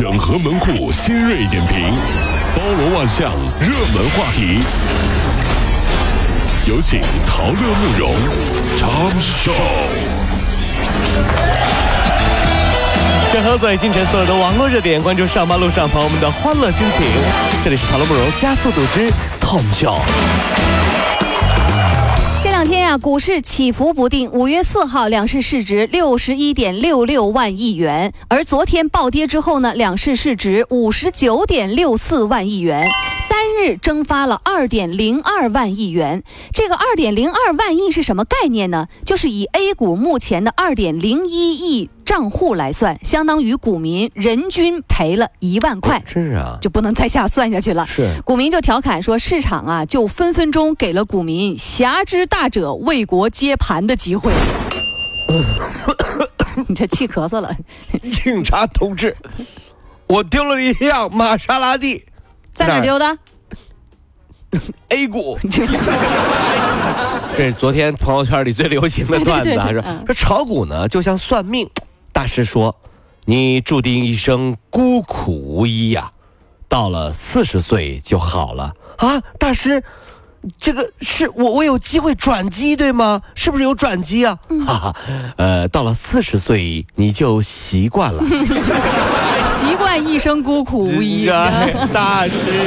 整合门户新锐点评，包罗万象，热门话题。有请陶乐慕容长寿。整合最今晨所有的网络热点，关注上班路上朋友们的欢乐心情。这里是陶乐慕容加速度之 Tom Show。这两天呀、股市起伏不定。五月四号，两市市值六十一点六六万亿元，而昨天暴跌之后呢，两市市值五十九点六四万亿元，日蒸发了二点零二万亿元。这个二点零二万亿是什么概念呢？就是以 A 股目前的二点零一亿账户来算，相当于股民人均赔了一万块。是啊，就不能再下算下去了。是股民就调侃说，市场啊，就分分钟给了股民侠之大者为国接盘的机会。你这气咳嗽了，警察同志，我丢了一辆玛莎拉蒂在哪丢的？A 股。这是昨天朋友圈里最流行的段子啊，说说炒股呢就像算命，大师说你注定一生孤苦无依呀、到了四十岁就好了啊，大师。这个是我我有机会转机对吗？是不是有转机啊？哈哈，呃，到了四十岁你就习惯了。习惯一生孤苦无依。哎大师，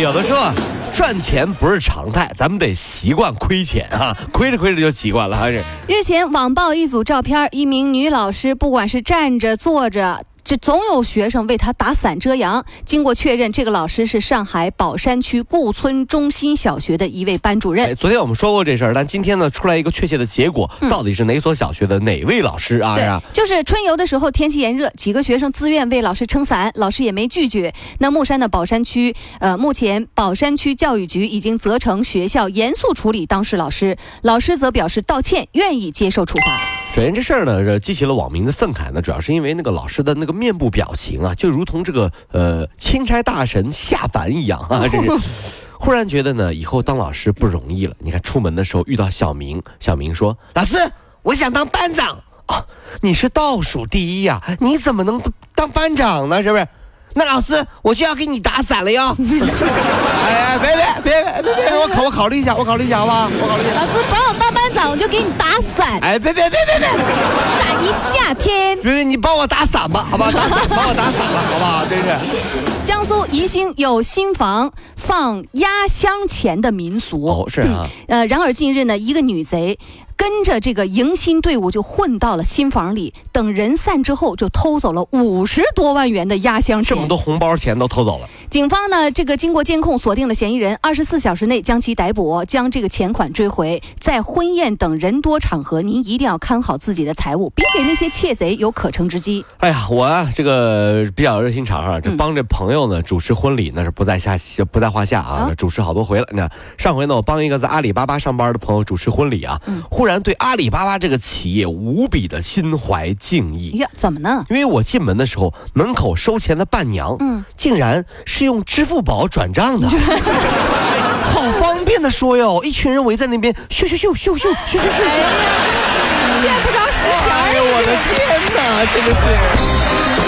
有的时候啊，赚钱不是常态，咱们得习惯亏钱啊，亏着亏着就习惯了，还是日前网曝一组照片，一名女老师不管是站着坐着。这总有学生为他打伞遮阳。经过确认，这个老师是上海宝山区顾村中心小学的一位班主任哎，。昨天我们说过这事儿，但今天呢，出来一个确切的结果，到底是哪所小学的哪位老师啊？嗯对啊？，就是春游的时候天气炎热，几个学生自愿为老师撑伞，老师也没拒绝。那木山的宝山区，呃，目前宝山区教育局已经责成学校严肃处理当事老师，老师则表示道歉，愿意接受处罚。首先这事儿呢，这激起了网民的愤慨呢，主要是因为那个老师的那个面部表情啊，就如同这个呃钦差大神下凡一样啊，这是。忽然觉得呢，以后当老师不容易了。你看出门的时候遇到小明，小明说：“老师，我想当班长啊，你是倒数第一呀、你怎么能当班长呢？是不是？那老师我就要给你打伞了哟！哎 哎，别别别别别别，我考我考虑一下，我考虑一下好不好？我考虑一下。老师不让我当班长，我就给你打伞，哎，别别别别别！打一夏天。别别，你帮我打伞吧，好吧？打伞，帮我打伞吧，好不好？真是。江苏宜兴有新房放压箱钱的民俗。哦，是啊，呃，然而近日呢，一个女贼跟着这个迎新队伍就混到了新房里，等人散之后，就偷走了五十多万元的压箱钱。这么多红包钱都偷走了。警方呢，这个经过监控锁定了嫌疑人，二十四小时内将其逮捕，将这个钱款追回。在婚宴等人多场合，您一定要看好自己的财物，别给那些窃贼有可乘之机。哎呀，我啊，这个比较热心肠啊，这帮着朋友呢主持婚礼那是不在下不在话下啊，啊主持好多回了。那上回呢，我帮一个在阿里巴巴上班的朋友主持婚礼啊，嗯忽然对阿里巴巴这个企业无比的心怀敬意。呀，怎么呢？因为我进门的时候，门口收钱的伴娘，嗯竟然是用支付宝转账的，好方便的说哟！一群人围在那边，咻咻咻咻咻咻咻咻。哎呀，竟然不知道识钱哎呦我的天哪，真的是！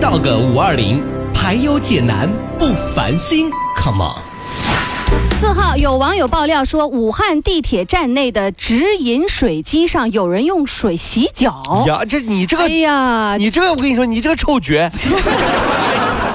B Dog 五二零，排忧解难不烦心，Come on。四号，有网友爆料说，武汉地铁站内的直饮水机上有人用水洗脚。呀，这你这个，哎呀，你这个，我跟你说，你这个臭绝！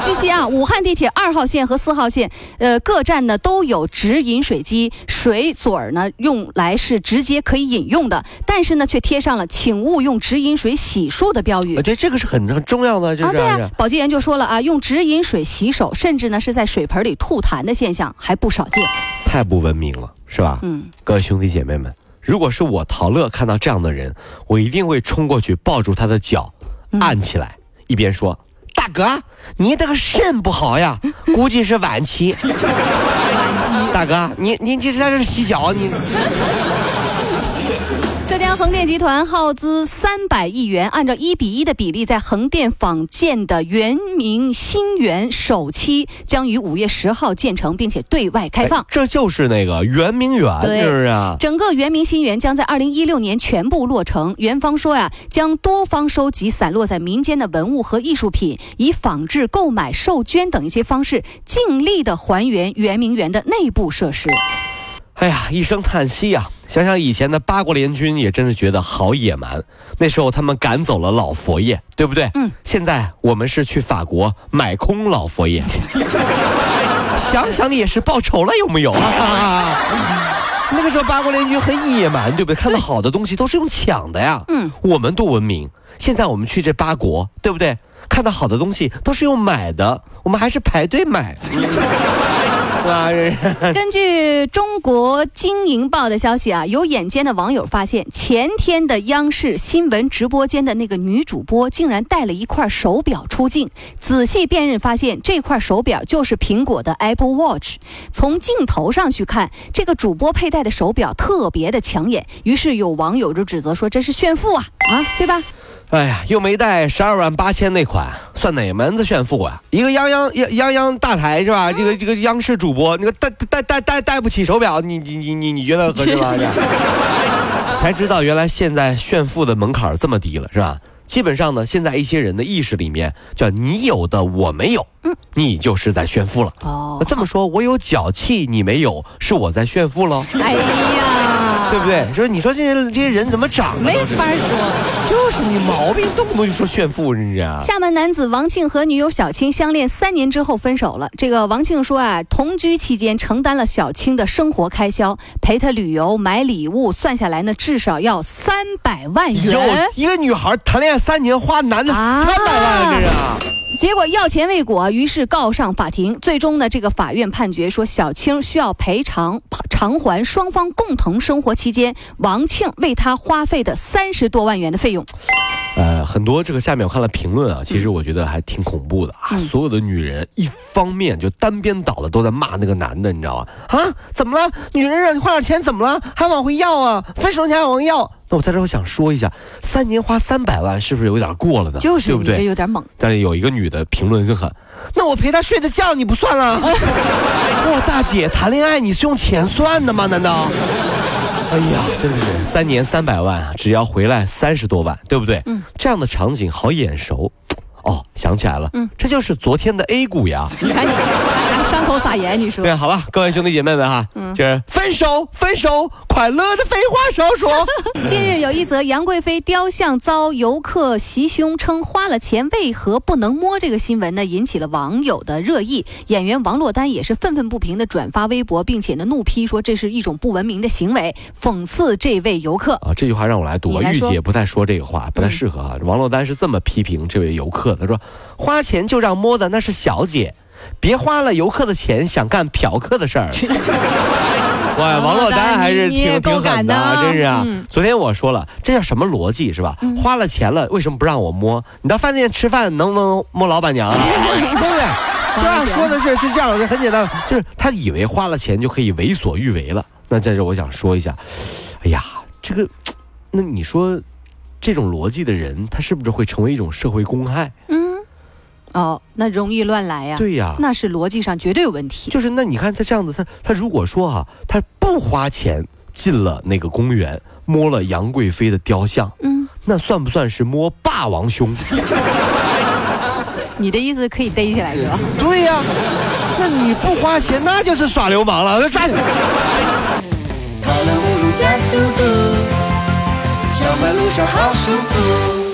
据悉啊，武汉地铁二号线和四号线，呃，各站呢都有直饮水机，水嘴儿呢用来是直接可以饮用的，但是呢却贴上了“请勿用直饮水洗漱”的标语我觉得，这个是很很重要的，就是啊，对啊是，保洁员就说了啊，用直饮水洗手，甚至呢是在水盆里吐痰的现象还不少见。太不文明了。是吧？嗯，各位兄弟姐妹们，如果是我陶乐看到这样的人，我一定会冲过去抱住他的脚，按起来，一边说：“大哥，你这个肾不好呀，估计是晚期。大哥，你你这在这洗脚，你浙江横店集团耗资三百亿元，按照一比一的比例，在横店仿建的圆明新园首期将于五月十号建成，并且对外开放。这就是那个圆明园，对是不是啊？整个圆明新园将在二零一六年全部落成。园方说呀，将多方收集散落在民间的文物和艺术品，以仿制、购买、授捐等一些方式，尽力的还原圆明园的内部设施。哎呀，一声叹息呀、想想以前的八国联军，也真是觉得好野蛮。那时候他们赶走了老佛爷，对不对？嗯。现在我们是去法国买空老佛爷，想想也是报仇了，有没有啊？那个时候八国联军很野蛮，对不对？看到好的东西都是用抢的呀。嗯。我们多文明。现在我们去这八国，对不对？看到好的东西都是用买的，我们还是排队买。根据中国经营报的消息啊，有眼尖的网友发现，前天的央视新闻直播间的那个女主播竟然带了一块手表出镜。仔细辨认发现，这块手表就是苹果的 Apple Watch。从镜头上去看，这个主播佩戴的手表特别的抢眼，于是有网友就指责说这是炫富啊啊，对吧？哎呀，又没带十二万八千那款，算哪门子炫富啊？一个泱泱泱泱泱大台是吧？这个这个央视主播，那个戴戴戴戴戴不起手表，你你你你你觉得合适吗？才知道原来现在炫富的门槛这么低了，是吧？基本上呢，现在一些人的意识里面叫你有的我没有，你就是在炫富了。哦这么说，我有脚气，你没有，是我在炫富喽，哎呀，对不对？说你说这些这些人怎么长的没？法说。就是你毛病，动不动就说炫富，真是啊。厦门男子王庆和女友小青相恋三年之后分手了。这个王庆说啊，同居期间承担了小青的生活开销，陪她旅游、买礼物，算下来呢，至少要三百万元。，一个女孩谈恋爱三年花男的啊三百万，这是啊。结果要钱未果，于是告上法庭。最终呢，这个法院判决说，小青需要赔偿偿还双方共同生活期间王庆为他花费的三十多万元的费用。呃，很多这个下面我看了评论啊，其实我觉得还挺恐怖的啊。所有的女人一方面就单边倒的都在骂那个男的，你知道吗？啊，怎么了？女人让你花点钱怎么了？还往回要啊？分手你还往回要？那我在这儿我想说一下，三年花三百万是不是有点过了呢？就是对不对？有点猛。但是有一个女的评论就很，那我陪她睡的觉你不算了？哇，大姐，谈恋爱你是用钱算的吗？难道？哎呀，真的是三年三百万啊，只要回来三十多万，对不对？嗯，这样的场景好眼熟。哦，想起来了，嗯，这就是昨天的 A 股呀。你看你还伤口撒盐，你说对，好吧，各位兄弟姐妹们哈，嗯就是分手，分手，快乐的废话少说。近日有一则杨贵妃雕像遭游客袭胸，称花了钱为何不能摸这个新闻呢，引起了网友的热议。演员王珞丹也是愤愤不平的转发微博，并且呢怒批说这是一种不文明的行为，讽刺这位游客。啊，这句话让我来读啊，玉姐不太说这个话，不太适合啊。王珞丹是这么批评这位游客的，她说：“花钱就让摸的那是小姐，别花了游客的钱想干嫖客的事儿。”哇，王珞丹还是挺挺狠的啊，真是啊！嗯昨天我说了，这叫什么逻辑是吧？花了钱了，为什么不让我摸？你到饭店吃饭能不能摸老板娘啊？对不对？是吧？说的是是这样，很简单，就是他以为花了钱就可以为所欲为了。那在这我想说一下，哎呀，这个，那你说这种逻辑的人，他是不是会成为一种社会公害？嗯，哦，那容易乱来呀。对呀，那是逻辑上绝对有问题。就是那你看他这样子，他他如果说哈、他不花钱进了那个公园，摸了杨贵妃的雕像，嗯，那算不算是摸霸王胸？你的意思可以逮起来是吧？对呀、那你不花钱，那就是耍流氓了，那抓起来。跑了五路加速度，上班路上好舒服。